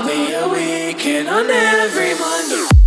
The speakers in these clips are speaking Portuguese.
I'll be a weekend on every Monday.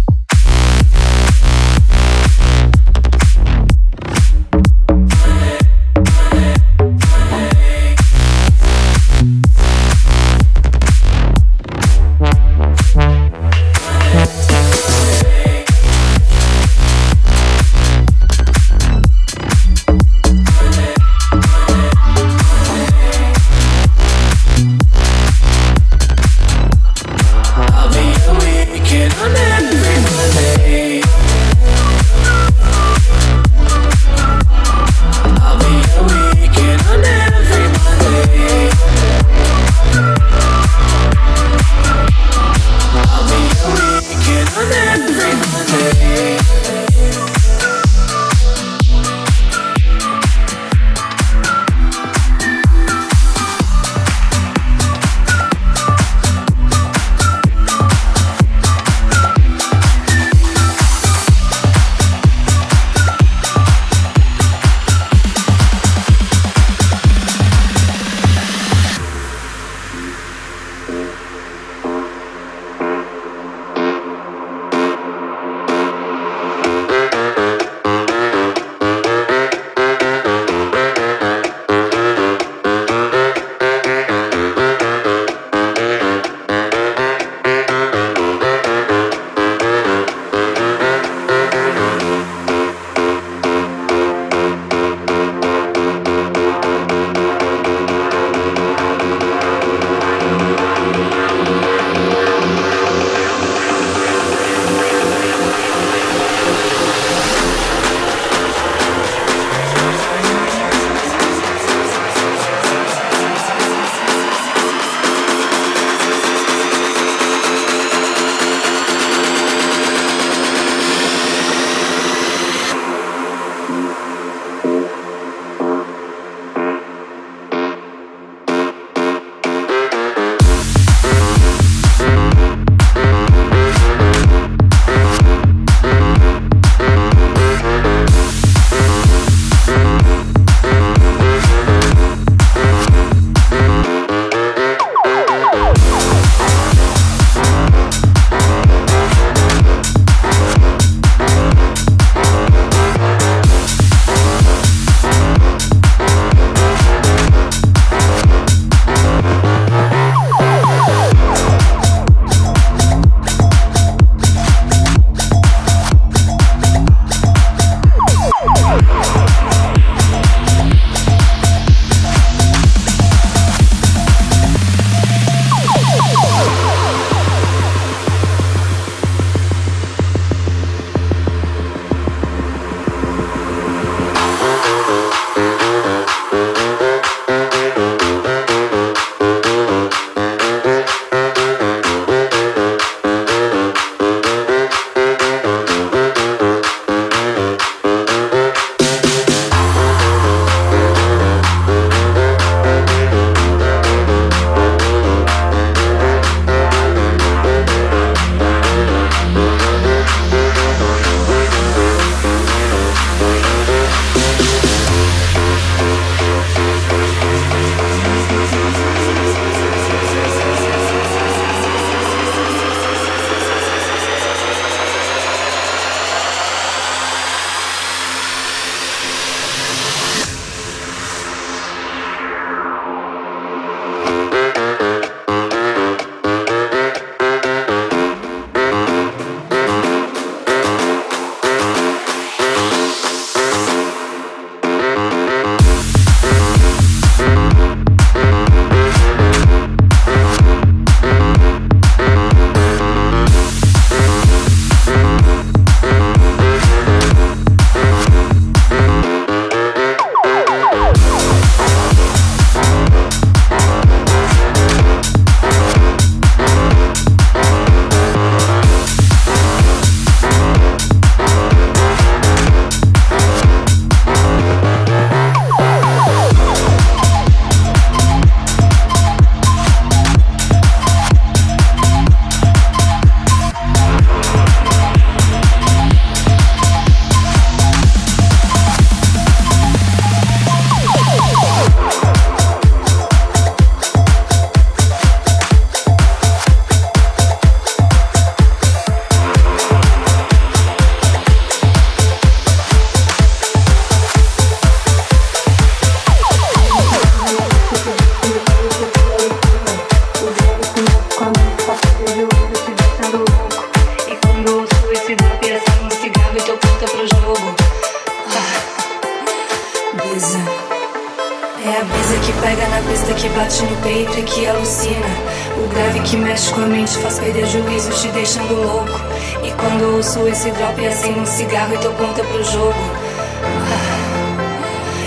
Ouço esse drop, acendo um cigarro e tô pronta pro jogo.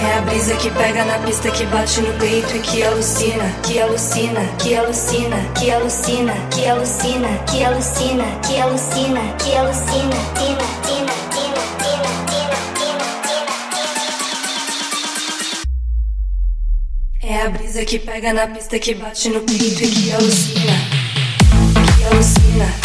É a brisa que pega na pista que bate no peito e que alucina, que alucina, que alucina, que alucina, que alucina, que alucina, que alucina, que alucina, tina, tina, tina, tina, tina, tina, tina. É a brisa que pega na pista que bate no peito e que alucina, que alucina,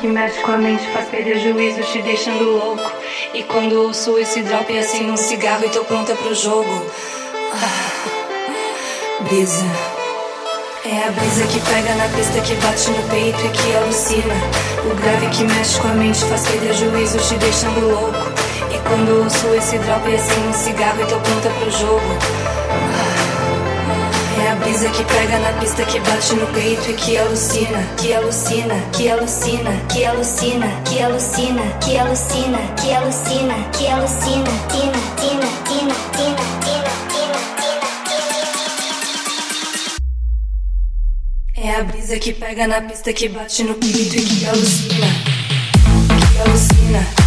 que mexe com a mente faz perder juízo, te deixando louco. E quando ouço esse drop, acendo um cigarro e tô pronta pro jogo. Ah, brisa. É a brisa que pega na pista que bate no peito e que alucina. O grave que mexe com a mente faz perder juízo, te deixando louco. E quando ouço esse drop, acendo um cigarro e tô pronta pro jogo. Brisa que pega na pista que bate no peito e que alucina, que alucina, que alucina, que alucina, que alucina, que alucina, que alucina, que alucina, tina, tina, tina, tina, tina, tina, tina. É a brisa que pega na pista que bate no peito e que alucina, que alucina,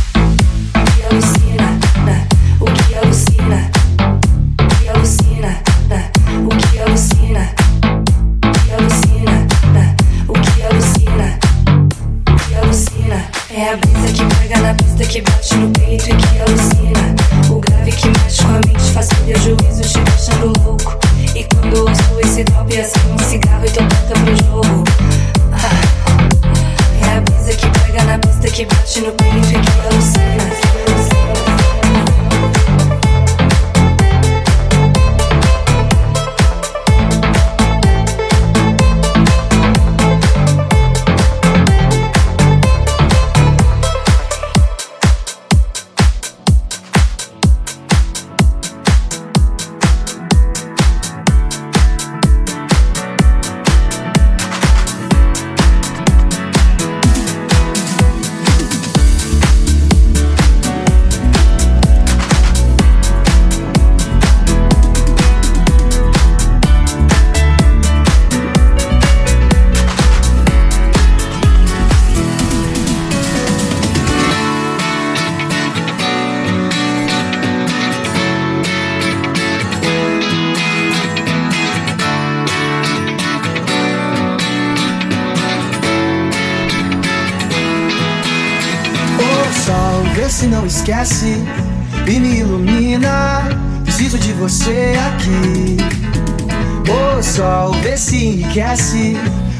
enriquece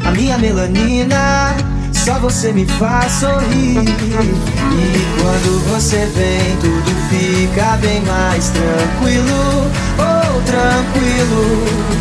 a minha melanina. Só você me faz sorrir. E quando você vem, tudo fica bem mais tranquilo. Oh, tranquilo.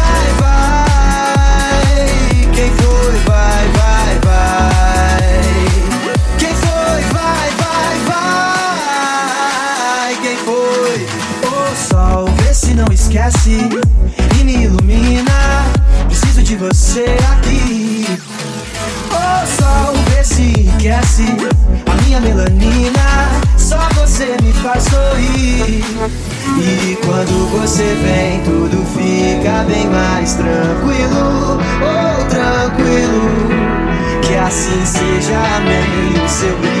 e me ilumina. Preciso de você aqui. O sol vê se enriquece a minha melanina. Só você me faz sorrir. E quando você vem, tudo fica bem mais tranquilo. Oh, tranquilo. Que assim seja, amém. O seu brilho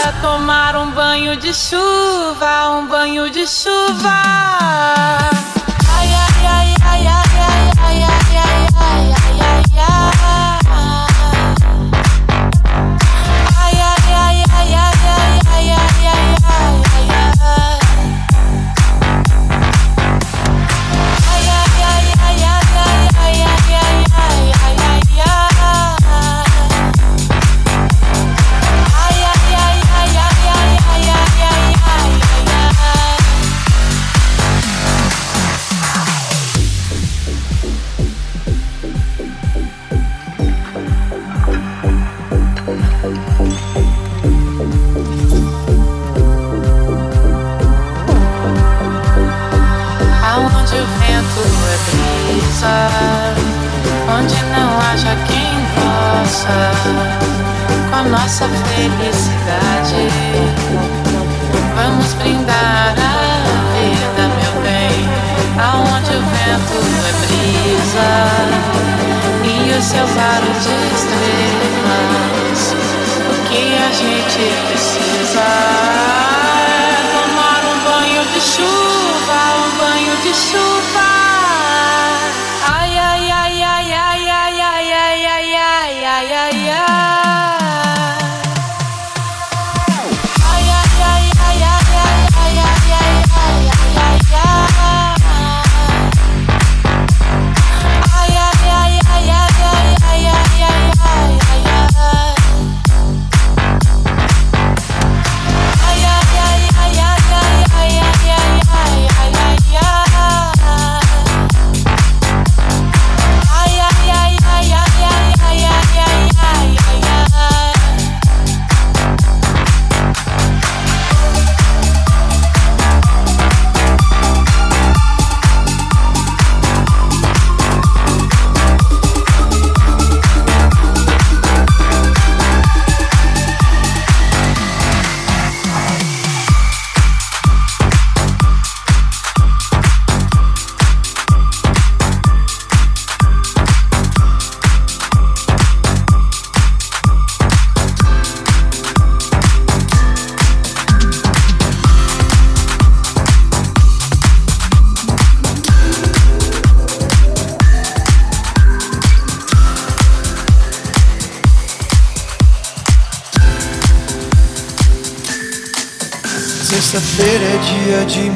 tomar um banho de chuva, um banho de chuva. Ai, ai, ai, ai, ai, ai, ai, ai, ai, ai. ai. felicidade. Vamos brindar a vida, meu bem, aonde o vento é brisa e o seu barulho de estrelas. O que a gente precisa?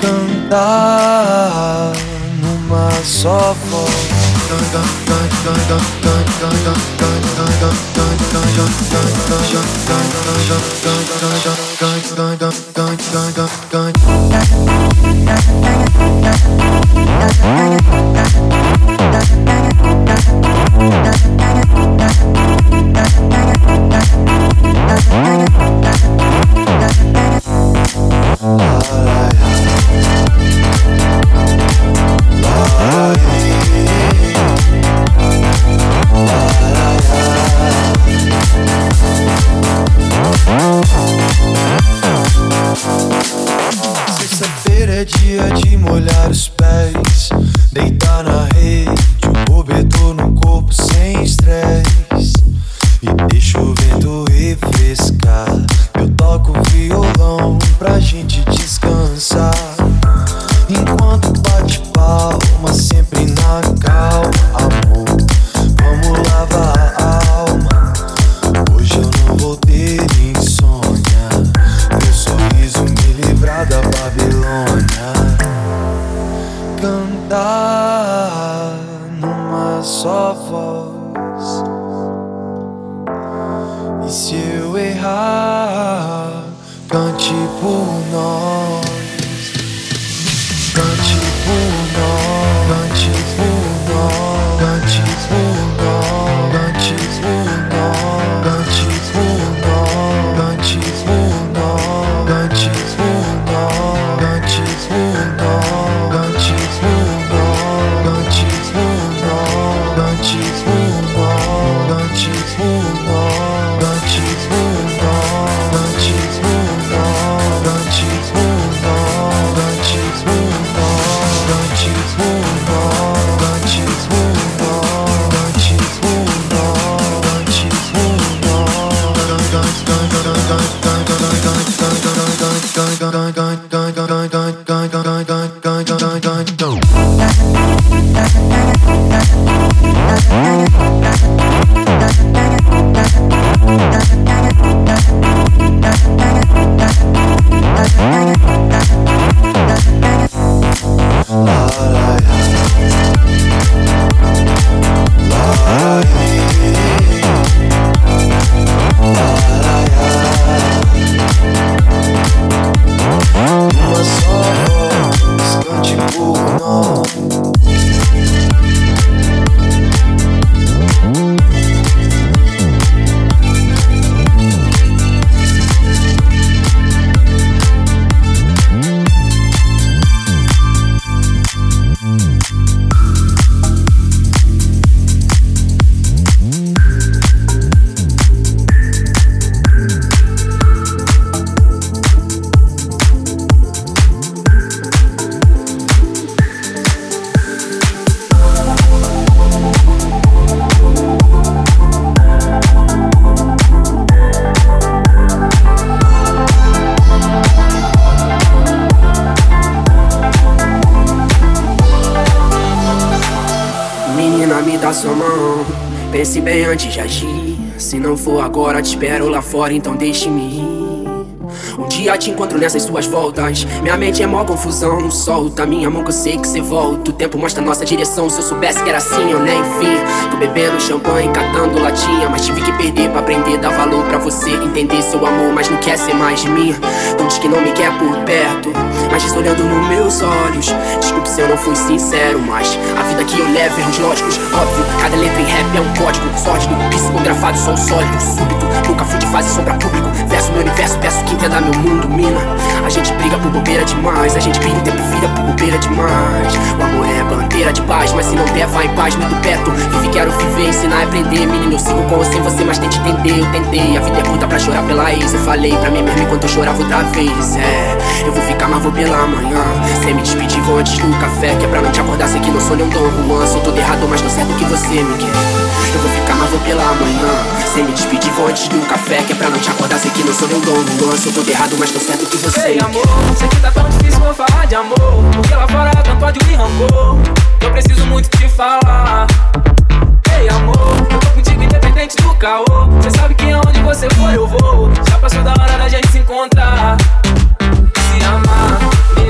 Cantar numa só voz. Sexta-feira é dia de molhar os pés. Deitar na rede, Sua mão. Pense bem antes de agir. Se não for agora, te espero lá fora, então deixe-me ir. Um dia te encontro nessas suas voltas. Minha mente é mó confusão, solta. Minha mão que eu sei que você volta. O tempo mostra nossa direção. Se eu soubesse que era assim, eu nem fim. Tô bebendo champanhe, catando latinha. Mas tive que perder pra aprender, dar valor pra você. Entender seu amor, mas não quer ser mais de mim. Não diz que não me quer por perto. Mas diz olhando nos meus olhos. Desculpe se eu não fui sincero, mas a vida que eu levo, erros lógicos. Óbvio, cada letra em rap é um código. Sórdido, psicografado, sou sólido, súbito. Nunca fui de fase sombra público. Verso meu universo, peço que entenda meu mundo, mina. A gente briga por bobeira demais. A gente briga o tempo vira por bobeira demais. O amor é bandeira de paz, mas se não tem puder, vá em paz, me do perto. Vive, quero viver, ensinar e aprender. Menino, eu sigo com ou sem você, mas tente entender. Eu tentei, a vida é curta pra chorar pela ex. Eu falei pra mim mesmo enquanto eu chorava outra vez. É, eu vou ficar, mas vou pela manhã. Sem me despedir, vou antes do café. Que é pra não te acordar, sei que não sou nem um Dom Juan. Sou todo errado, mas tô certo que você me quer. Eu vou ficar, mas vou pela manhã. Sem me despedir, vou antes do café. Que é pra não te acordar, sei que não sou um Dom Juan. Sou todo errado, mas tô certo que você Ei, amor, sei que tá tão difícil vou falar de amor. Porque lá fora tanto ódio e rancor. Eu preciso muito te falar. Ei, amor, eu tô contigo independente do caô. Cê sabe que aonde você for eu vou. Já passou da hora da gente se encontrar. Se amar,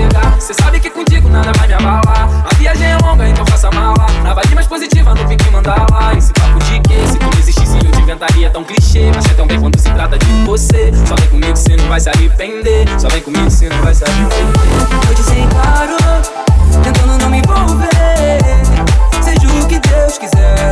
nega. Cê sabe que contigo nada vai me abalar. A viagem é longa, então faça mala. Na vibe mais positiva, no pique lá. Esse papo de que se tu não existisse eu te inventaria tão clichê. Mas é tão bem quando se trata de você. Só vem comigo, cê não vai se arrepender. Só vem comigo, cê não vai se arrepender. Eu disse claro, tentando não me envolver. Seja o que Deus quiser.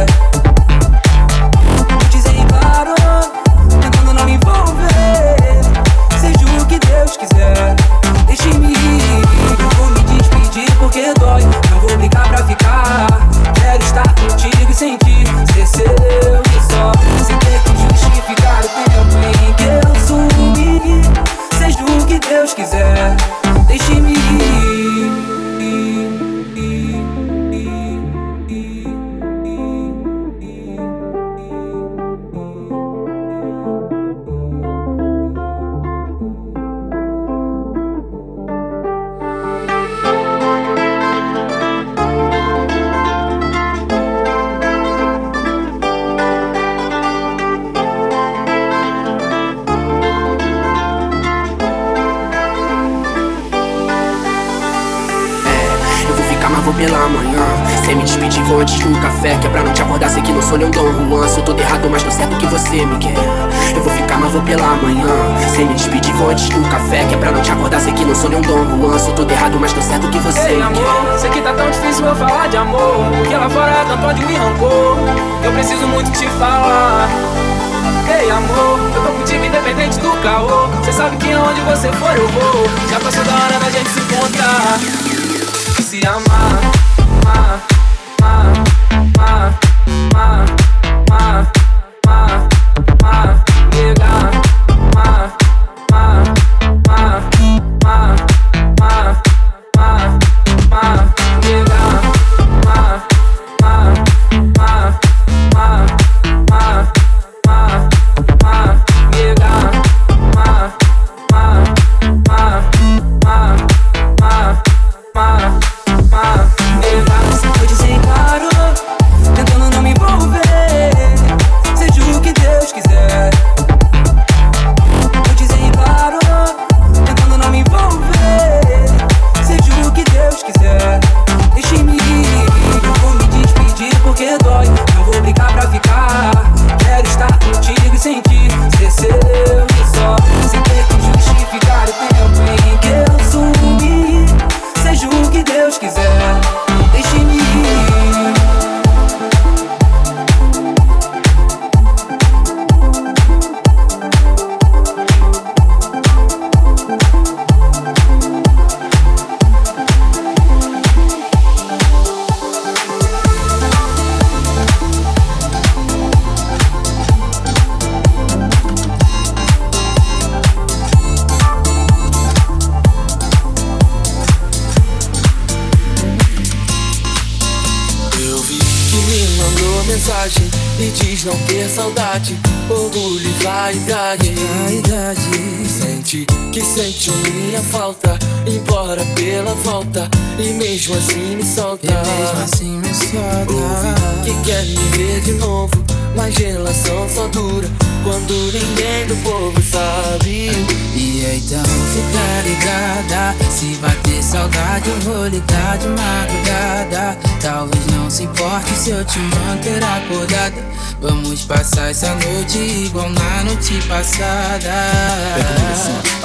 Passada.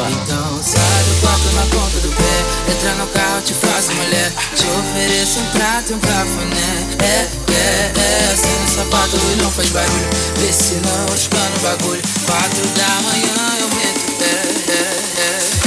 Então sai do quarto na ponta do pé. Entra no carro, te faço mulher. Te ofereço um prato e um cafuné. É, é, é Assim no sapato e não faz barulho. Vê se não espana o bagulho. Quatro da manhã eu meto o pé. É, é, é.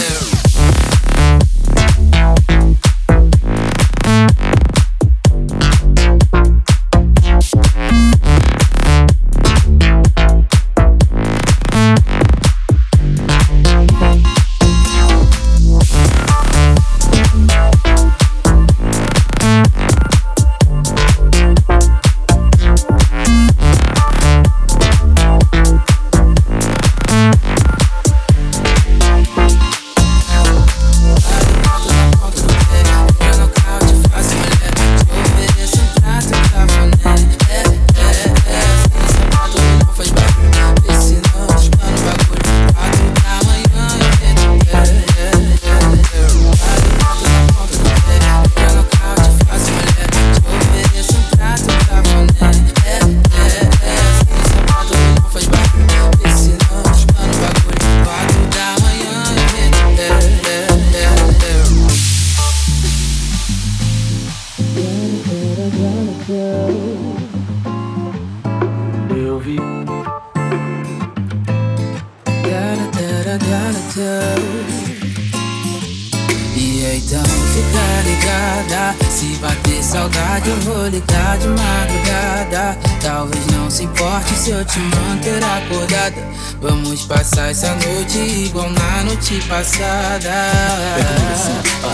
Passada.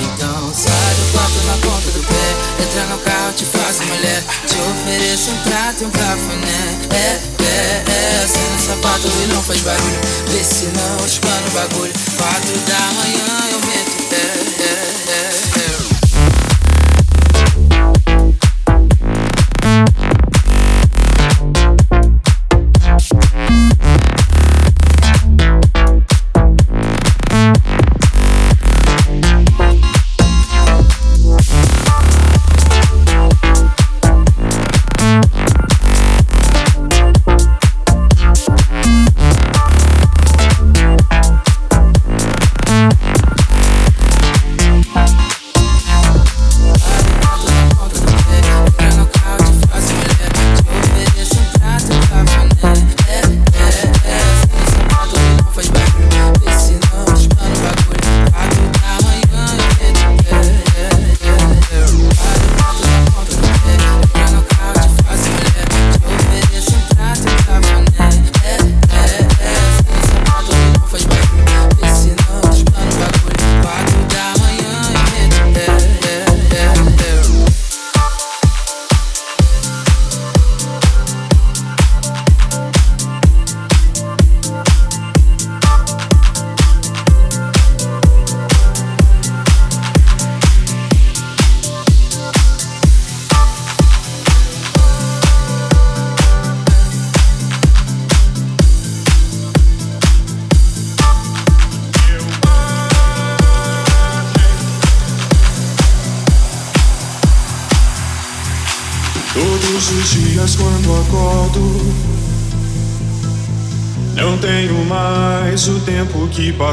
Então sai do quarto na ponta do pé. Entra no carro, te faço mulher. Te ofereço um prato e um cafuné. É, é, é Assim no sapato e não faz barulho. Vê se não espana o bagulho. Quatro da manhã eu meto pé. Que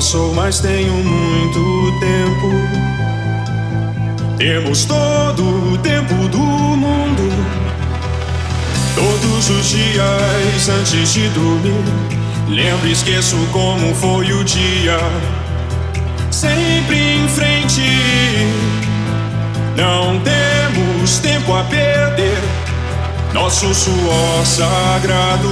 passou, mas tenho muito tempo. Temos todo o tempo do mundo. Todos os dias antes de dormir, lembro e esqueço como foi o dia. Sempre em frente, não temos tempo a perder. Nosso suor sagrado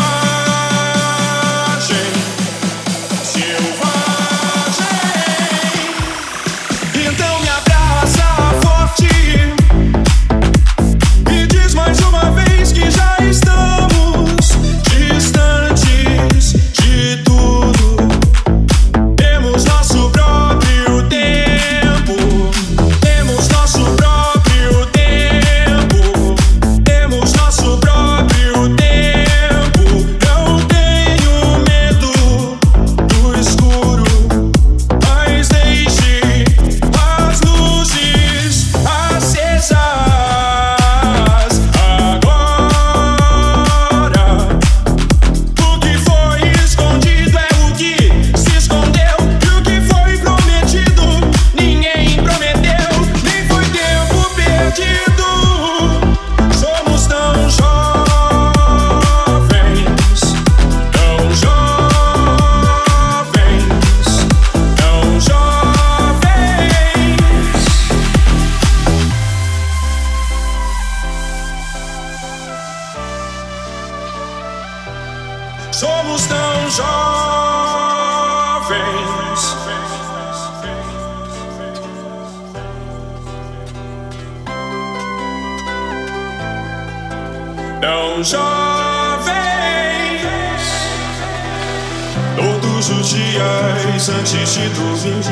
antes de dormir.